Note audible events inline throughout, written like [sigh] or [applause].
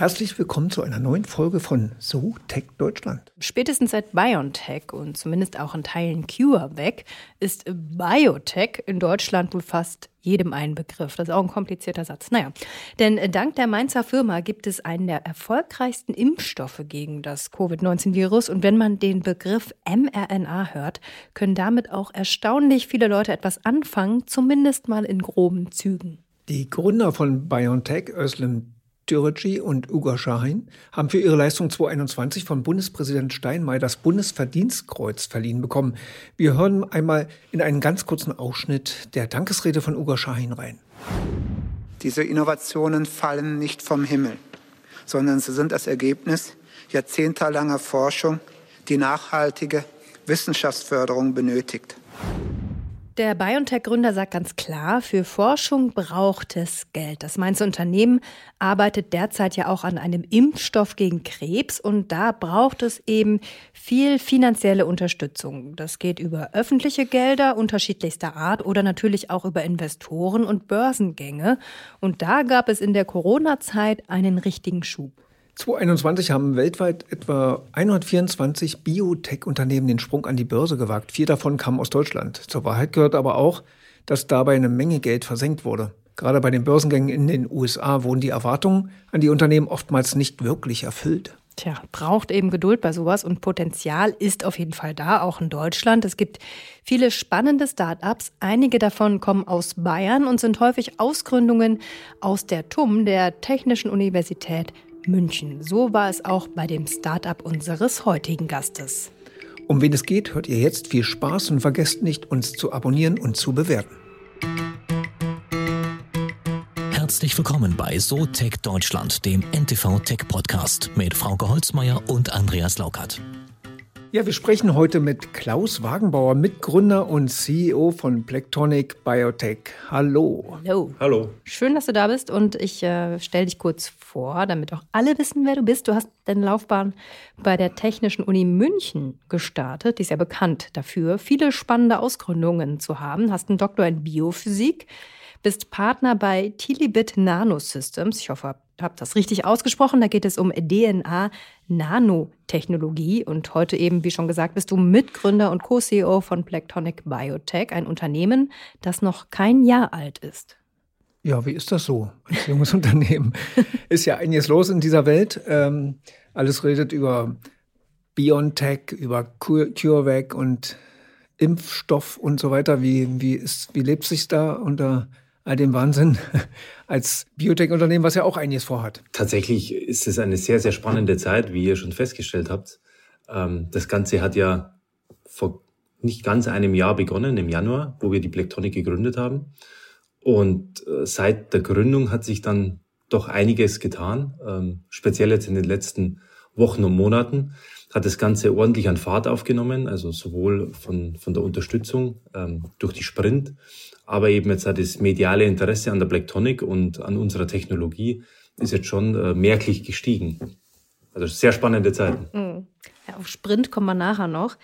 Herzlich willkommen zu einer neuen Folge von So Tech Deutschland. Spätestens seit BioNTech und zumindest auch in Teilen CureVac ist Biotech in Deutschland wohl fast jedem ein Begriff. Das ist auch ein komplizierter Satz. Naja, denn dank der Mainzer Firma gibt es einen der erfolgreichsten Impfstoffe gegen das Covid-19-Virus. Und wenn man den Begriff mRNA hört, können damit auch erstaunlich viele Leute etwas anfangen, zumindest mal in groben Zügen. Die Gründer von BioNTech, Özlem Dürüci und Ugo Schahin haben für ihre Leistung 2021 von Bundespräsident Steinmeier das Bundesverdienstkreuz verliehen bekommen. Wir hören einmal in einen ganz kurzen Ausschnitt der Dankesrede von Ugo Schahin rein. Diese Innovationen fallen nicht vom Himmel, sondern sie sind das Ergebnis jahrzehntelanger Forschung, die nachhaltige Wissenschaftsförderung benötigt. Der BioNTech-Gründer sagt ganz klar, für Forschung braucht es Geld. Das Mainzer Unternehmen arbeitet derzeit ja auch an einem Impfstoff gegen Krebs und da braucht es eben viel finanzielle Unterstützung. Das geht über öffentliche Gelder unterschiedlichster Art oder natürlich auch über Investoren und Börsengänge. Und da gab es in der Corona-Zeit einen richtigen Schub. 2021 haben weltweit etwa 124 Biotech-Unternehmen den Sprung an die Börse gewagt. Vier davon kamen aus Deutschland. Zur Wahrheit gehört aber auch, dass dabei eine Menge Geld versenkt wurde. Gerade bei den Börsengängen in den USA wurden die Erwartungen an die Unternehmen oftmals nicht wirklich erfüllt. Tja, braucht eben Geduld bei sowas und Potenzial ist auf jeden Fall da, auch in Deutschland. Es gibt viele spannende Start-ups. Einige davon kommen aus Bayern und sind häufig Ausgründungen aus der TUM, der Technischen Universität München. So war es auch bei dem Start-up unseres heutigen Gastes. Um wen es geht, hört ihr jetzt. Viel Spaß und vergesst nicht, uns zu abonnieren und zu bewerten. Herzlich willkommen bei So Tech Deutschland, dem NTV Tech Podcast mit Frauke Holzmeier und Andreas Laukert. Ja, wir sprechen heute mit Klaus Wagenbauer, Mitgründer und CEO von Plectonic Biotech. Hallo. Hallo. Hallo. Schön, dass du da bist und ich äh, stelle dich kurz vor, damit auch alle wissen, wer du bist. Du hast deine Laufbahn bei der Technischen Uni München gestartet. Die ist ja bekannt dafür, viele spannende Ausgründungen zu haben. Hast einen Doktor in Biophysik, bist Partner bei Tilibit Nanosystems. Ich hoffe, ich habe das richtig ausgesprochen. Da geht es um DNA-Nanotechnologie. Und heute eben, wie schon gesagt, bist du Mitgründer und Co-CEO von Plectonic Biotech, ein Unternehmen, das noch kein Jahr alt ist. Ja, wie ist das so als junges [laughs] Unternehmen? Ist ja einiges los in dieser Welt. Ähm, alles redet über BioNTech, über CureVac und Impfstoff und so weiter. Wie, wie, ist, wie lebt sich da unter all dem Wahnsinn [laughs] als Biotech-Unternehmen, was ja auch einiges vorhat. Tatsächlich ist es eine sehr, sehr spannende Zeit, wie ihr schon festgestellt habt. Ähm, das Ganze hat ja vor nicht ganz einem Jahr begonnen, im Januar, wo wir die Blacktronic gegründet haben. Und äh, seit der Gründung hat sich dann doch einiges getan, ähm, speziell jetzt in den letzten Wochen und Monaten hat das Ganze ordentlich an Fahrt aufgenommen, also sowohl von, von der Unterstützung ähm, durch die Sprint, aber eben jetzt hat das mediale Interesse an der Blacktonic und an unserer Technologie ist jetzt schon äh, merklich gestiegen. Also sehr spannende Zeiten. Mhm. Ja, auf Sprint kommen wir nachher noch.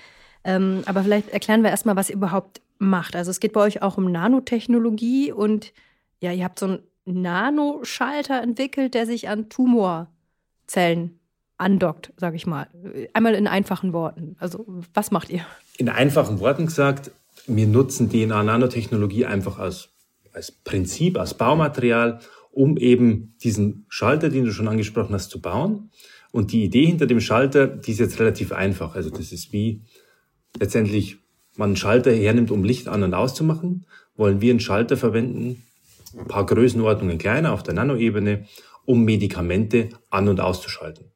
Ähm, aber vielleicht erklären wir erstmal, was überhaupt macht. Also es geht bei euch auch um Nanotechnologie und ja, ihr habt so einen Nanoschalter entwickelt, der sich an Tumorzellen andockt, sage ich mal. Einmal in einfachen Worten. Also was macht ihr? In einfachen Worten gesagt, wir nutzen DNA-Nanotechnologie einfach als, als Prinzip, als Baumaterial, um eben diesen Schalter, den du schon angesprochen hast, zu bauen. Und die Idee hinter dem Schalter, die ist jetzt relativ einfach. Also das ist wie letztendlich man einen Schalter hernimmt, um Licht an und auszumachen, wollen wir einen Schalter verwenden, ein paar Größenordnungen kleiner auf der Nanoebene, um Medikamente an- und auszuschalten.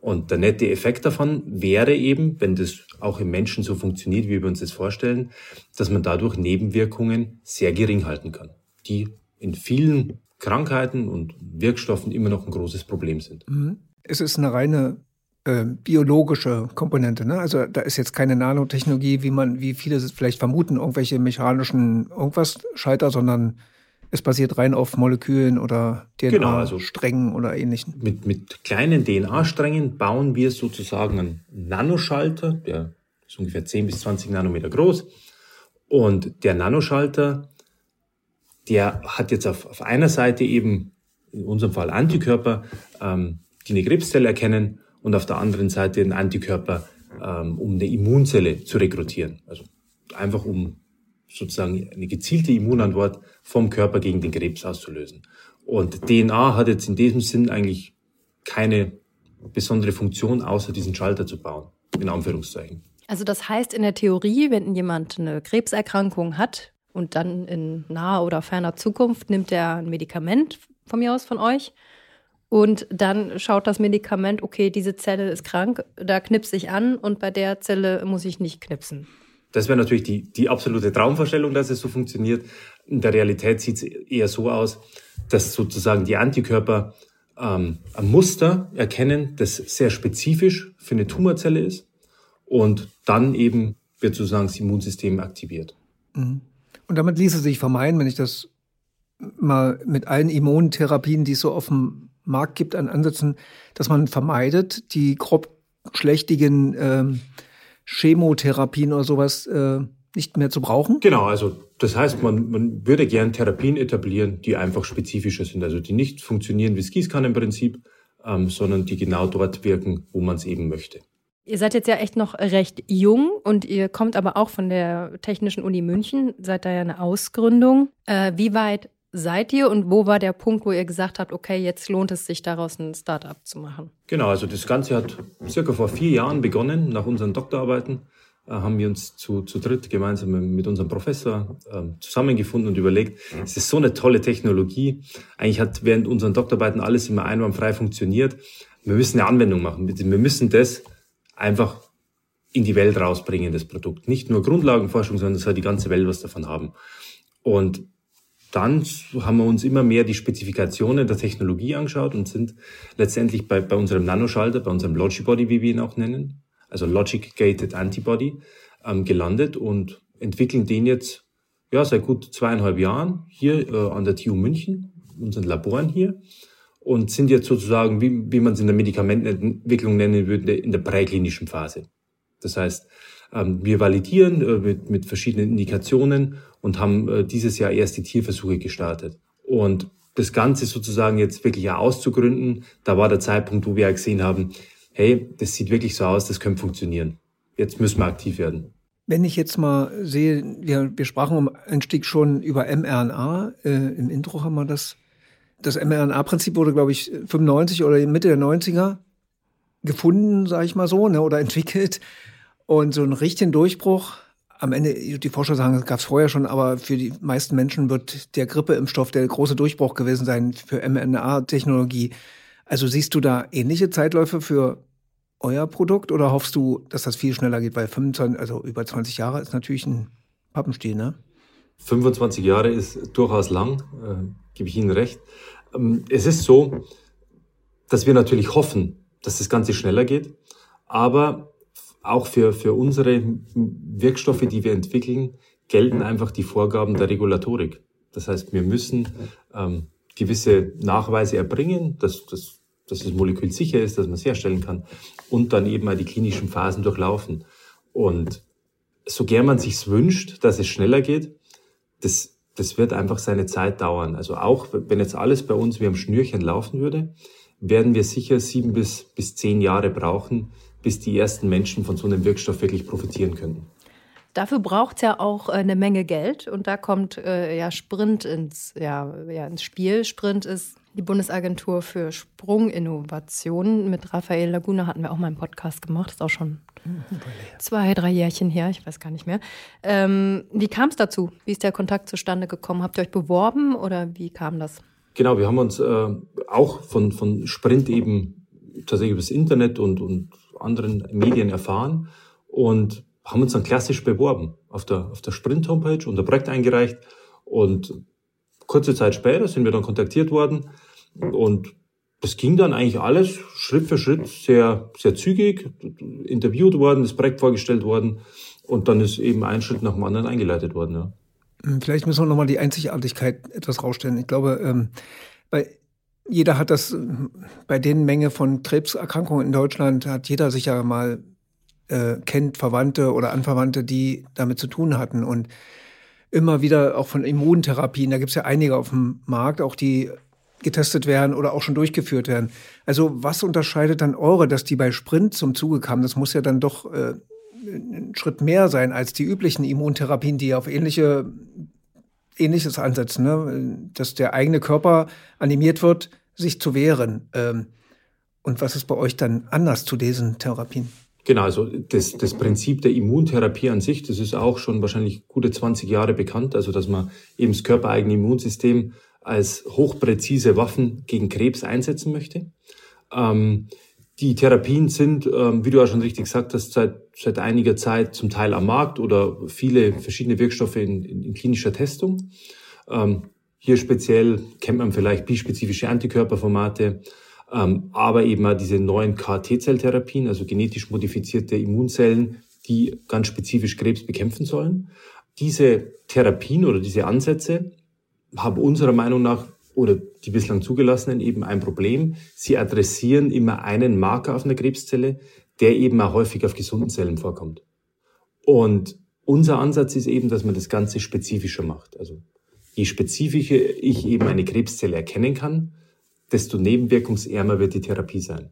Und der nette Effekt davon wäre eben, wenn das auch im Menschen so funktioniert, wie wir uns das vorstellen, dass man dadurch Nebenwirkungen sehr gering halten kann, die in vielen Krankheiten und Wirkstoffen immer noch ein großes Problem sind. Mhm. Es ist eine reine äh, biologische Komponente. Ne? Also da ist jetzt keine Nanotechnologie, wie man, wie viele vielleicht vermuten, irgendwelche mechanischen irgendwas Schalter, sondern es basiert rein auf Molekülen oder DNA-Strängen genau, also oder ähnlichen. Mit, mit kleinen DNA-Strängen bauen wir sozusagen einen Nanoschalter, der ist ungefähr 10 bis 20 Nanometer groß. Und der Nanoschalter, der hat jetzt auf, auf einer Seite eben, in unserem Fall Antikörper, ähm, die eine Krebszelle erkennen und auf der anderen Seite einen Antikörper, ähm, um eine Immunzelle zu rekrutieren. Also einfach um sozusagen eine gezielte Immunantwort vom Körper gegen den Krebs auszulösen. Und DNA hat jetzt in diesem Sinn eigentlich keine besondere Funktion, außer diesen Schalter zu bauen, in Anführungszeichen. Also das heißt in der Theorie, wenn jemand eine Krebserkrankung hat und dann in naher oder ferner Zukunft nimmt er ein Medikament von mir aus von euch und dann schaut das Medikament, okay, diese Zelle ist krank, da knipse ich an und bei der Zelle muss ich nicht knipsen. Das wäre natürlich die, die absolute Traumvorstellung, dass es so funktioniert. In der Realität sieht es eher so aus, dass sozusagen die Antikörper ähm, ein Muster erkennen, das sehr spezifisch für eine Tumorzelle ist und dann eben wird sozusagen das Immunsystem aktiviert. Mhm. Und damit ließe sich vermeiden, wenn ich das mal mit allen Immuntherapien, die es so auf dem Markt gibt, an Ansätzen, dass man vermeidet, die grob schlechtigen ähm, Chemotherapien oder sowas äh, nicht mehr zu brauchen? Genau, also das heißt, man, man würde gern Therapien etablieren, die einfach spezifischer sind, also die nicht funktionieren wie das Gießkannenprinzip, ähm, sondern die genau dort wirken, wo man es eben möchte. Ihr seid jetzt ja echt noch recht jung und ihr kommt aber auch von der Technischen Uni München, seid da ja eine Ausgründung. Äh, wie weit seid ihr und wo war der Punkt, wo ihr gesagt habt, okay, jetzt lohnt es sich daraus ein Startup zu machen? Genau, also das Ganze hat circa vor vier Jahren begonnen, nach unseren Doktorarbeiten. Äh, haben wir uns zu, zu dritt gemeinsam mit unserem Professor äh, zusammengefunden und überlegt, es ist so eine tolle Technologie. Eigentlich hat während unseren Doktorarbeiten alles immer einwandfrei funktioniert. Wir müssen eine Anwendung machen. Wir müssen das einfach in die Welt rausbringen, das Produkt. Nicht nur Grundlagenforschung, sondern es soll die ganze Welt was davon haben. Und dann haben wir uns immer mehr die Spezifikationen der Technologie angeschaut und sind letztendlich bei, bei unserem Nanoschalter, bei unserem Logibody, wie wir ihn auch nennen, also Logic Gated Antibody, ähm, gelandet und entwickeln den jetzt ja seit gut zweieinhalb Jahren hier äh, an der TU München, unseren Laboren hier und sind jetzt sozusagen, wie, wie man es in der Medikamentenentwicklung nennen würde, in der präklinischen Phase. Das heißt, wir validieren äh, mit, mit verschiedenen Indikationen und haben äh, dieses Jahr erste Tierversuche gestartet. Und das Ganze sozusagen jetzt wirklich auszugründen, da war der Zeitpunkt, wo wir gesehen haben, hey, das sieht wirklich so aus, das könnte funktionieren. Jetzt müssen wir aktiv werden. Wenn ich jetzt mal sehe, wir, wir sprachen um Einstieg schon über mRNA, äh, im Intro haben wir das. Das mRNA-Prinzip wurde, glaube ich, 95 oder Mitte der 90er gefunden, sage ich mal so, ne, oder [laughs] entwickelt. Und so einen richtigen Durchbruch, am Ende, die Forscher sagen, das gab es vorher schon, aber für die meisten Menschen wird der Grippeimpfstoff der große Durchbruch gewesen sein für mRNA-Technologie. Also siehst du da ähnliche Zeitläufe für euer Produkt oder hoffst du, dass das viel schneller geht? Weil 25, also über 20 Jahre ist natürlich ein Pappenstiel, ne? 25 Jahre ist durchaus lang, äh, gebe ich Ihnen recht. Ähm, es ist so, dass wir natürlich hoffen, dass das Ganze schneller geht, aber auch für, für unsere Wirkstoffe, die wir entwickeln, gelten einfach die Vorgaben der Regulatorik. Das heißt, wir müssen ähm, gewisse Nachweise erbringen, dass, dass, dass das Molekül sicher ist, dass man es herstellen kann und dann eben mal die klinischen Phasen durchlaufen. Und so gern man sich's wünscht, dass es schneller geht, das, das wird einfach seine Zeit dauern. Also auch wenn jetzt alles bei uns wie am Schnürchen laufen würde, werden wir sicher sieben bis, bis zehn Jahre brauchen, bis die ersten Menschen von so einem Wirkstoff wirklich profitieren können. Dafür braucht es ja auch äh, eine Menge Geld und da kommt äh, ja Sprint ins, ja, ja, ins Spiel. Sprint ist die Bundesagentur für Sprunginnovationen. Mit Raphael Laguna hatten wir auch mal einen Podcast gemacht, das ist auch schon zwei, drei Jährchen her, ich weiß gar nicht mehr. Ähm, wie kam es dazu? Wie ist der Kontakt zustande gekommen? Habt ihr euch beworben oder wie kam das? Genau, wir haben uns äh, auch von, von Sprint eben tatsächlich über das Internet und, und anderen Medien erfahren und haben uns dann klassisch beworben auf der, auf der Sprint-Homepage und der Projekt eingereicht. Und kurze Zeit später sind wir dann kontaktiert worden. Und das ging dann eigentlich alles Schritt für Schritt sehr, sehr zügig, interviewt worden, das Projekt vorgestellt worden. Und dann ist eben ein Schritt nach dem anderen eingeleitet worden. Ja. Vielleicht müssen wir nochmal die Einzigartigkeit etwas rausstellen. Ich glaube, ähm, bei jeder hat das, bei den Menge von Krebserkrankungen in Deutschland hat jeder sicher mal äh, kennt Verwandte oder Anverwandte, die damit zu tun hatten. Und immer wieder auch von Immuntherapien, da gibt es ja einige auf dem Markt, auch die getestet werden oder auch schon durchgeführt werden. Also was unterscheidet dann eure, dass die bei Sprint zum Zuge kamen? Das muss ja dann doch äh, ein Schritt mehr sein als die üblichen Immuntherapien, die auf ähnliche Ähnliches ansetzen, ne? dass der eigene Körper animiert wird, sich zu wehren. Ähm, und was ist bei euch dann anders zu diesen Therapien? Genau, also das, das Prinzip der Immuntherapie an sich, das ist auch schon wahrscheinlich gute 20 Jahre bekannt, also dass man eben das körpereigene Immunsystem als hochpräzise Waffen gegen Krebs einsetzen möchte. Ähm, die Therapien sind, ähm, wie du auch schon richtig gesagt hast, seit, seit einiger Zeit zum Teil am Markt oder viele verschiedene Wirkstoffe in, in, in klinischer Testung. Ähm, hier speziell kennt man vielleicht bispezifische Antikörperformate, ähm, aber eben auch diese neuen KT-Zelltherapien, also genetisch modifizierte Immunzellen, die ganz spezifisch Krebs bekämpfen sollen. Diese Therapien oder diese Ansätze haben unserer Meinung nach oder die bislang zugelassenen eben ein Problem. Sie adressieren immer einen Marker auf einer Krebszelle, der eben auch häufig auf gesunden Zellen vorkommt. Und unser Ansatz ist eben, dass man das Ganze spezifischer macht. Also je spezifischer ich eben eine Krebszelle erkennen kann, desto nebenwirkungsärmer wird die Therapie sein.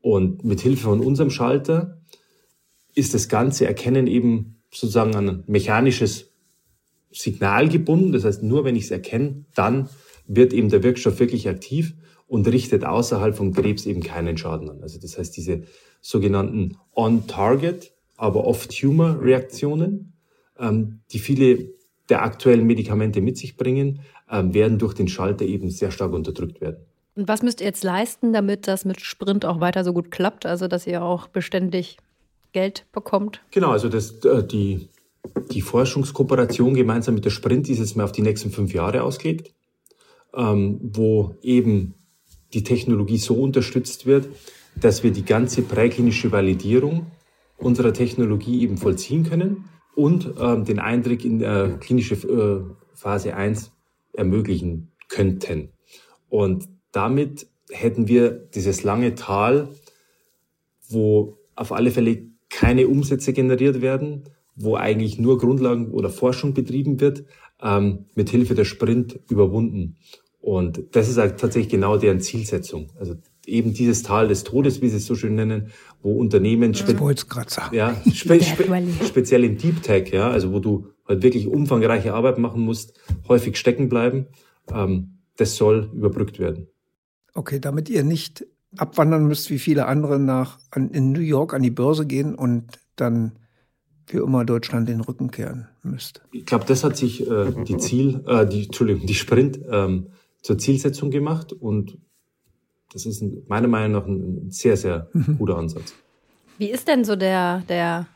Und mit Hilfe von unserem Schalter ist das ganze Erkennen eben sozusagen an ein mechanisches Signal gebunden. Das heißt, nur wenn ich es erkenne, dann wird eben der Wirkstoff wirklich aktiv und richtet außerhalb vom Krebs eben keinen Schaden an. Also das heißt, diese sogenannten On-Target, aber Off-Tumor-Reaktionen, ähm, die viele der aktuellen Medikamente mit sich bringen, ähm, werden durch den Schalter eben sehr stark unterdrückt werden. Und was müsst ihr jetzt leisten, damit das mit Sprint auch weiter so gut klappt, also dass ihr auch beständig Geld bekommt? Genau, also das, äh, die, die Forschungskooperation gemeinsam mit der Sprint ist jetzt mal auf die nächsten fünf Jahre ausgelegt ähm, wo eben die Technologie so unterstützt wird, dass wir die ganze präklinische Validierung unserer Technologie eben vollziehen können und ähm, den Eintritt in der klinische äh, Phase 1 ermöglichen könnten. Und damit hätten wir dieses lange Tal, wo auf alle Fälle keine Umsätze generiert werden, wo eigentlich nur Grundlagen oder Forschung betrieben wird, ähm, mit Hilfe der Sprint überwunden. Und das ist halt tatsächlich genau deren Zielsetzung. Also eben dieses Tal des Todes, wie sie es so schön nennen, wo Unternehmen spe. Ja, [laughs] spe spe speziell im Deep Tech, ja, also wo du halt wirklich umfangreiche Arbeit machen musst, häufig stecken bleiben, ähm, das soll überbrückt werden. Okay, damit ihr nicht abwandern müsst, wie viele andere nach an, in New York an die Börse gehen und dann für immer Deutschland den Rücken kehren müsst. Ich glaube, das hat sich äh, die Ziel, äh, die Entschuldigung, die Sprint ähm, zur Zielsetzung gemacht und das ist meiner Meinung nach ein sehr, sehr mhm. guter Ansatz. Wie ist denn so der, der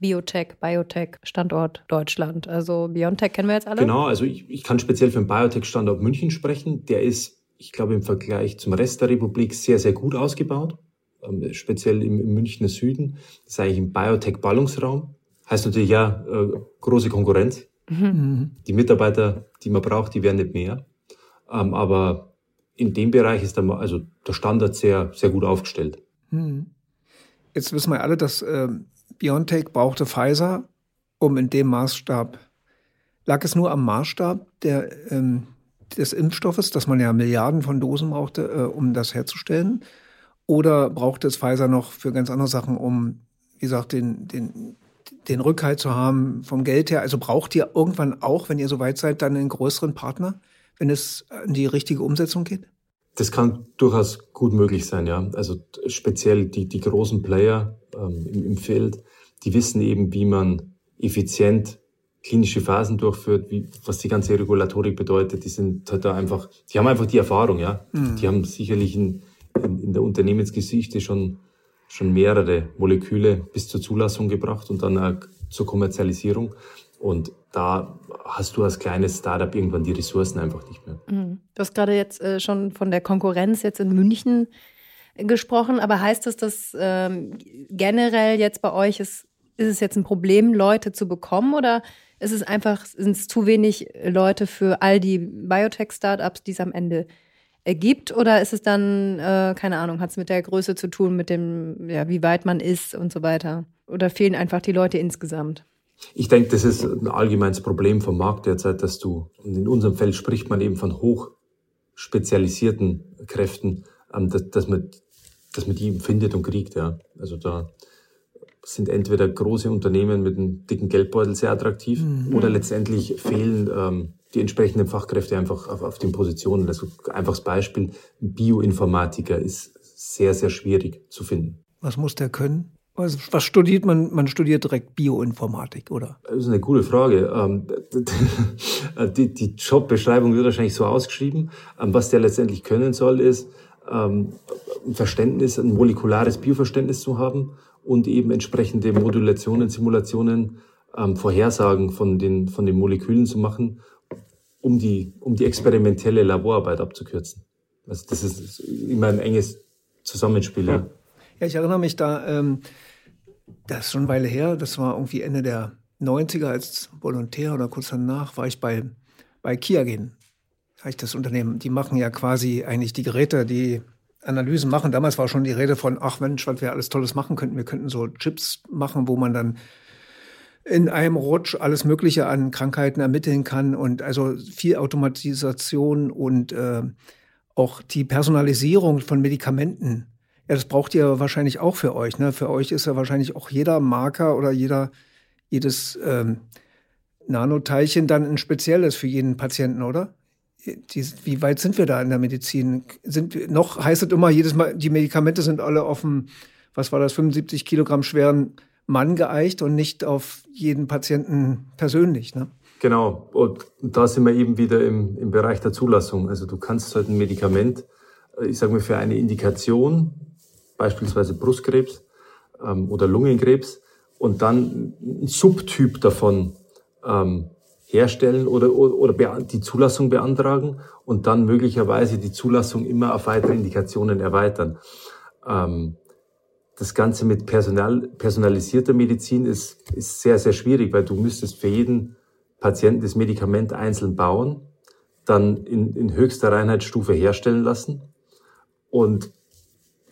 Biotech, Biotech-Standort Deutschland? Also Biontech kennen wir jetzt alle? Genau, also ich, ich kann speziell für den Biotech-Standort München sprechen. Der ist, ich glaube, im Vergleich zum Rest der Republik sehr, sehr gut ausgebaut. Ähm, speziell im, im Münchner Süden. Das ist eigentlich ein Biotech-Ballungsraum. Heißt natürlich ja, äh, große Konkurrenz. Mhm. Die Mitarbeiter, die man braucht, die werden nicht mehr. Ähm, aber in dem Bereich ist der, also der Standard sehr, sehr gut aufgestellt. Hm. Jetzt wissen wir alle, dass äh, BioNTech brauchte Pfizer, um in dem Maßstab, lag es nur am Maßstab der, ähm, des Impfstoffes, dass man ja Milliarden von Dosen brauchte, äh, um das herzustellen? Oder brauchte es Pfizer noch für ganz andere Sachen, um, wie gesagt, den, den, den Rückhalt zu haben vom Geld her? Also braucht ihr irgendwann auch, wenn ihr so weit seid, dann einen größeren Partner? Wenn es in die richtige Umsetzung geht? Das kann durchaus gut möglich sein, ja. Also speziell die, die großen Player ähm, im, im Feld, die wissen eben, wie man effizient klinische Phasen durchführt, wie, was die ganze Regulatorik bedeutet. Die sind halt da einfach, die haben einfach die Erfahrung, ja. Mhm. Die haben sicherlich in, in, in der Unternehmensgeschichte schon, schon mehrere Moleküle bis zur Zulassung gebracht und dann auch zur Kommerzialisierung. Und da hast du als kleines Startup irgendwann die Ressourcen einfach nicht mehr. Mhm. Du hast gerade jetzt äh, schon von der Konkurrenz jetzt in München gesprochen, aber heißt das, dass ähm, generell jetzt bei euch ist, ist es jetzt ein Problem, Leute zu bekommen oder ist es einfach, sind es zu wenig Leute für all die Biotech-Startups, die es am Ende gibt? Oder ist es dann, äh, keine Ahnung, hat es mit der Größe zu tun, mit dem, ja, wie weit man ist und so weiter? Oder fehlen einfach die Leute insgesamt? Ich denke, das ist ein allgemeines Problem vom Markt derzeit, dass du, in unserem Feld spricht man eben von hoch spezialisierten Kräften, ähm, dass, dass, man, dass man die findet und kriegt. Ja. Also da sind entweder große Unternehmen mit einem dicken Geldbeutel sehr attraktiv mhm. oder letztendlich fehlen ähm, die entsprechenden Fachkräfte einfach auf, auf den Positionen. Also einfaches Beispiel, Bioinformatiker ist sehr, sehr schwierig zu finden. Was muss der können? Was, was studiert man? Man studiert direkt Bioinformatik, oder? Das ist eine gute Frage. Ähm, [laughs] die, die Jobbeschreibung wird wahrscheinlich so ausgeschrieben. Ähm, was der letztendlich können soll, ist ähm, ein Verständnis, ein molekulares Bioverständnis zu haben und eben entsprechende Modulationen, Simulationen, Vorhersagen von den, von den Molekülen zu machen, um die, um die experimentelle Laborarbeit abzukürzen. Also das ist immer ein enges Zusammenspiel. Ja. Ja, ich erinnere mich da, ähm, das ist schon eine Weile her, das war irgendwie Ende der 90er als Volontär oder kurz danach war ich bei, bei Kiagen. Ich das Unternehmen, die machen ja quasi eigentlich die Geräte, die Analysen machen. Damals war schon die Rede von, ach Mensch, was wir alles Tolles machen könnten. Wir könnten so Chips machen, wo man dann in einem Rutsch alles Mögliche an Krankheiten ermitteln kann und also viel Automatisation und äh, auch die Personalisierung von Medikamenten ja, das braucht ihr wahrscheinlich auch für euch. Ne? Für euch ist ja wahrscheinlich auch jeder Marker oder jeder, jedes ähm, Nanoteilchen dann ein spezielles für jeden Patienten, oder? Die, wie weit sind wir da in der Medizin? Sind noch heißt es immer jedes Mal, die Medikamente sind alle auf dem, was war das, 75 Kilogramm schweren Mann geeicht und nicht auf jeden Patienten persönlich. Ne? Genau. Und da sind wir eben wieder im, im Bereich der Zulassung. Also du kannst halt ein Medikament, äh, ich sage mal, für eine Indikation beispielsweise Brustkrebs ähm, oder Lungenkrebs, und dann ein Subtyp davon ähm, herstellen oder, oder, oder die Zulassung beantragen und dann möglicherweise die Zulassung immer auf weitere Indikationen erweitern. Ähm, das Ganze mit personal, personalisierter Medizin ist, ist sehr, sehr schwierig, weil du müsstest für jeden Patienten das Medikament einzeln bauen, dann in, in höchster Reinheitsstufe herstellen lassen und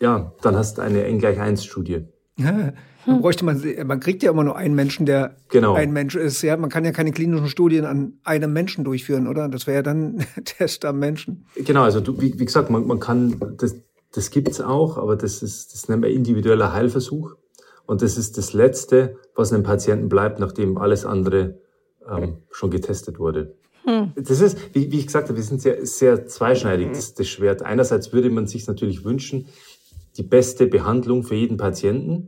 ja, dann hast du eine N gleich 1 Studie. Ja, [laughs] man bräuchte man, man kriegt ja immer nur einen Menschen, der genau. ein Mensch ist. Ja, man kann ja keine klinischen Studien an einem Menschen durchführen, oder? Das wäre ja dann [laughs] Test am Menschen. Genau, also du, wie, wie gesagt, man, man kann, das, das gibt's auch, aber das ist, das nennen wir individueller Heilversuch. Und das ist das Letzte, was einem Patienten bleibt, nachdem alles andere ähm, schon getestet wurde. Hm. Das ist, wie, wie ich gesagt habe, wir sind sehr, sehr zweischneidig, das, das Schwert. Einerseits würde man sich natürlich wünschen, die beste Behandlung für jeden Patienten.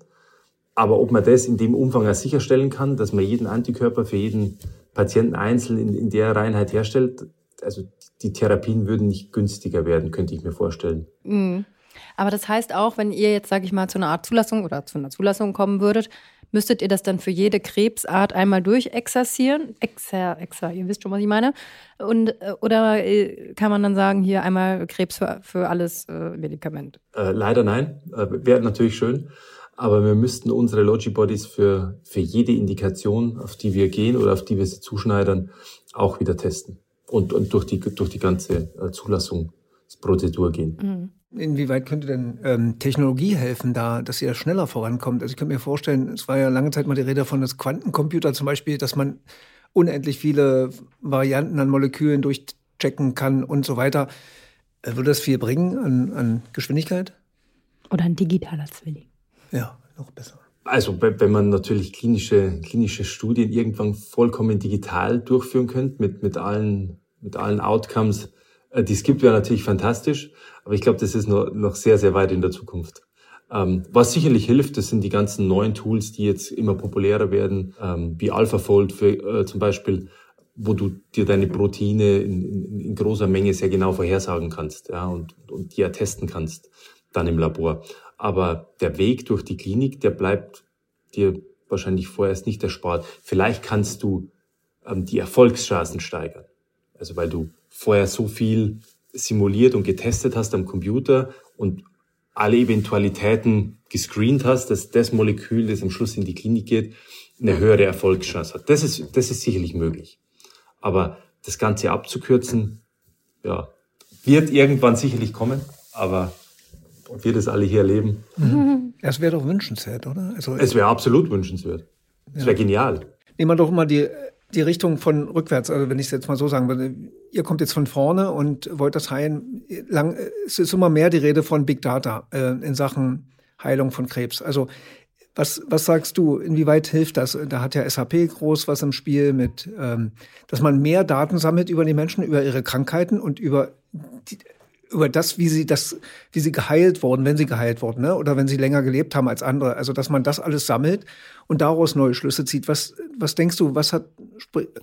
Aber ob man das in dem Umfang auch sicherstellen kann, dass man jeden Antikörper für jeden Patienten einzeln in, in der Reinheit herstellt, also die Therapien würden nicht günstiger werden, könnte ich mir vorstellen. Mhm. Aber das heißt auch, wenn ihr jetzt, sage ich mal, zu einer Art Zulassung oder zu einer Zulassung kommen würdet, müsstet ihr das dann für jede Krebsart einmal durchexerzieren? Exer, exer, ihr wisst schon, was ich meine. Und, äh, oder äh, kann man dann sagen, hier einmal Krebs für, für alles äh, Medikament? Äh, leider nein. Äh, Wäre natürlich schön. Aber wir müssten unsere Logibodies für, für jede Indikation, auf die wir gehen oder auf die wir sie zuschneidern, auch wieder testen und, und durch, die, durch die ganze äh, Zulassungsprozedur gehen. Mhm. Inwieweit könnte denn ähm, Technologie helfen, da, dass ihr schneller vorankommt? Also ich könnte mir vorstellen, es war ja lange Zeit mal die Rede von das Quantencomputer zum Beispiel, dass man unendlich viele Varianten an Molekülen durchchecken kann und so weiter. Äh, würde das viel bringen an, an Geschwindigkeit? Oder ein digitaler Zwilling? Ja, noch besser. Also wenn man natürlich klinische, klinische Studien irgendwann vollkommen digital durchführen könnte, mit, mit, allen, mit allen Outcomes, äh, die es gibt, wäre natürlich fantastisch. Aber ich glaube, das ist noch, noch sehr, sehr weit in der Zukunft. Ähm, was sicherlich hilft, das sind die ganzen neuen Tools, die jetzt immer populärer werden, ähm, wie AlphaFold für, äh, zum Beispiel, wo du dir deine Proteine in, in, in, großer Menge sehr genau vorhersagen kannst ja, und, und die ja testen kannst dann im Labor. Aber der Weg durch die Klinik, der bleibt dir wahrscheinlich vorerst nicht erspart. Vielleicht kannst du ähm, die Erfolgschancen steigern. Also weil du vorher so viel simuliert und getestet hast am Computer und alle Eventualitäten gescreent hast, dass das Molekül, das am Schluss in die Klinik geht, eine höhere Erfolgschance hat. Das ist, das ist sicherlich möglich. Aber das Ganze abzukürzen, ja, wird irgendwann sicherlich kommen, aber ob wir das alle hier erleben. Mhm. [laughs] Es wäre doch wünschenswert, oder? Also, es wäre absolut wünschenswert. Es wäre genial. Nehmen wir doch mal die die Richtung von rückwärts, also wenn ich es jetzt mal so sagen würde, ihr kommt jetzt von vorne und wollt das heilen. Lang, es ist immer mehr die Rede von Big Data äh, in Sachen Heilung von Krebs. Also was, was sagst du, inwieweit hilft das? Da hat ja SAP groß was im Spiel mit, ähm, dass man mehr Daten sammelt über die Menschen, über ihre Krankheiten und über die, über das, wie sie das, wie sie geheilt wurden, wenn sie geheilt wurden, ne? oder wenn sie länger gelebt haben als andere. Also dass man das alles sammelt und daraus neue Schlüsse zieht. Was, was denkst du, was hat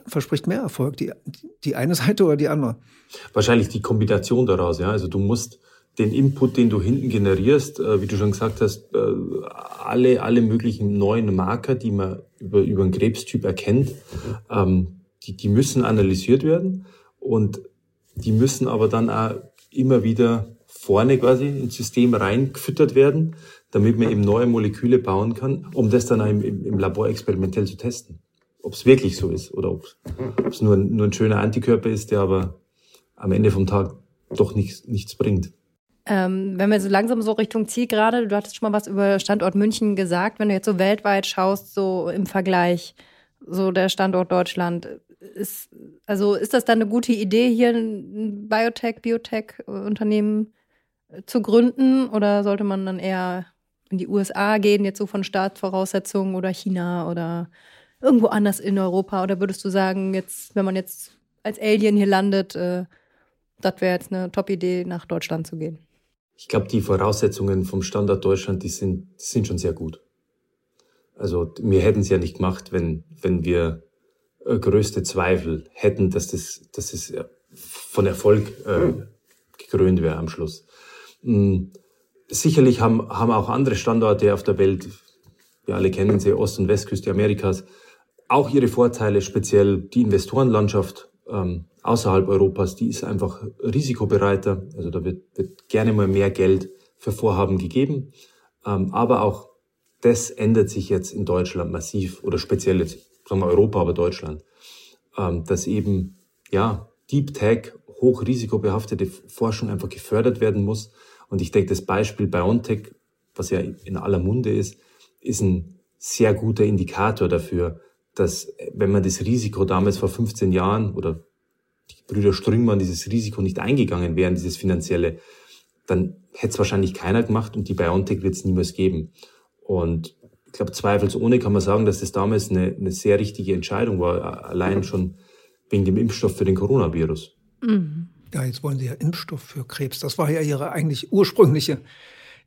verspricht mehr Erfolg, die, die eine [laughs] Seite oder die andere? Wahrscheinlich die Kombination daraus. Ja, also du musst den Input, den du hinten generierst, äh, wie du schon gesagt hast, äh, alle alle möglichen neuen Marker, die man über über einen Krebstyp erkennt, ähm, die die müssen analysiert werden und die müssen aber dann auch immer wieder vorne quasi ins System reingefüttert werden, damit man eben neue Moleküle bauen kann, um das dann im, im Labor experimentell zu testen. Ob es wirklich so ist oder ob es nur, nur ein schöner Antikörper ist, der aber am Ende vom Tag doch nichts, nichts bringt. Ähm, wenn wir so langsam so Richtung Ziel gerade, du hattest schon mal was über Standort München gesagt, wenn du jetzt so weltweit schaust, so im Vergleich, so der Standort Deutschland, ist, also ist das dann eine gute Idee, hier ein Biotech, Biotech-Unternehmen äh, zu gründen oder sollte man dann eher in die USA gehen, jetzt so von Startvoraussetzungen oder China oder irgendwo anders in Europa? Oder würdest du sagen, jetzt, wenn man jetzt als Alien hier landet, äh, das wäre jetzt eine Top-Idee, nach Deutschland zu gehen? Ich glaube, die Voraussetzungen vom Standort Deutschland, die sind, die sind schon sehr gut. Also wir hätten es ja nicht gemacht, wenn, wenn wir größte Zweifel hätten, dass das, dass es von Erfolg äh, gekrönt wäre am Schluss. Mhm. Sicherlich haben, haben auch andere Standorte auf der Welt, wir alle kennen sie, Ost- und Westküste Amerikas, auch ihre Vorteile, speziell die Investorenlandschaft ähm, außerhalb Europas, die ist einfach risikobereiter. Also da wird, wird gerne mal mehr Geld für Vorhaben gegeben. Ähm, aber auch das ändert sich jetzt in Deutschland massiv oder speziell jetzt sagen wir Europa, aber Deutschland, ähm, dass eben, ja, Deep Tech, hochrisikobehaftete Forschung einfach gefördert werden muss. Und ich denke, das Beispiel BioNTech, was ja in aller Munde ist, ist ein sehr guter Indikator dafür, dass wenn man das Risiko damals vor 15 Jahren oder die Brüder Strüngmann dieses Risiko nicht eingegangen wären, dieses finanzielle, dann hätte es wahrscheinlich keiner gemacht und die BioNTech wird es niemals geben. Und ich glaube, zweifelsohne kann man sagen, dass das damals eine, eine sehr richtige Entscheidung war, allein schon wegen dem Impfstoff für den Coronavirus. Mhm. Ja, jetzt wollen Sie ja Impfstoff für Krebs. Das war ja Ihre eigentlich ursprüngliche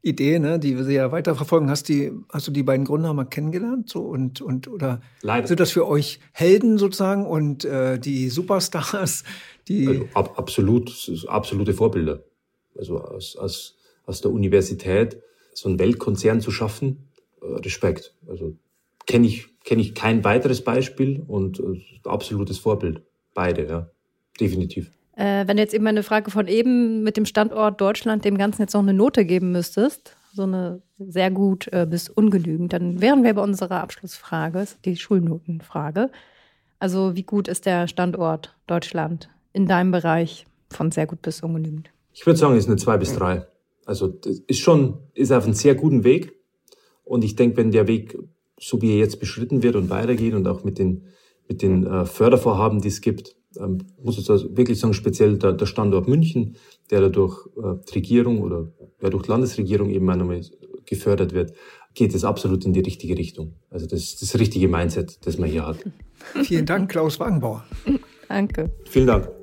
Idee, ne, die Sie ja weiterverfolgen. Hast, die, hast du die beiden Gründer mal kennengelernt? So, und, und, oder Leider. sind das für euch Helden sozusagen und äh, die Superstars? Die also, ab, absolut, absolute Vorbilder. Also aus, aus, aus der Universität so einen Weltkonzern zu schaffen, Respekt. Also kenne ich, kenn ich kein weiteres Beispiel und äh, absolutes Vorbild. Beide, ja. Definitiv. Äh, wenn du jetzt eben eine Frage von eben mit dem Standort Deutschland dem Ganzen jetzt noch eine Note geben müsstest, so eine sehr gut äh, bis ungenügend, dann wären wir bei unserer Abschlussfrage, die Schulnotenfrage. Also wie gut ist der Standort Deutschland in deinem Bereich von sehr gut bis ungenügend? Ich würde sagen, es ist eine 2 bis 3. Also das ist schon, ist auf einem sehr guten Weg. Und ich denke, wenn der Weg, so wie er jetzt beschritten wird und weitergeht und auch mit den, mit den äh, Fördervorhaben, die es gibt, ähm, muss ich also wirklich sagen, speziell der, der Standort München, der dadurch äh, Regierung oder ja, durch die Landesregierung eben einmal gefördert wird, geht es absolut in die richtige Richtung. Also das ist das richtige Mindset, das man hier hat. Vielen Dank, Klaus Wagenbauer. [laughs] Danke. Vielen Dank.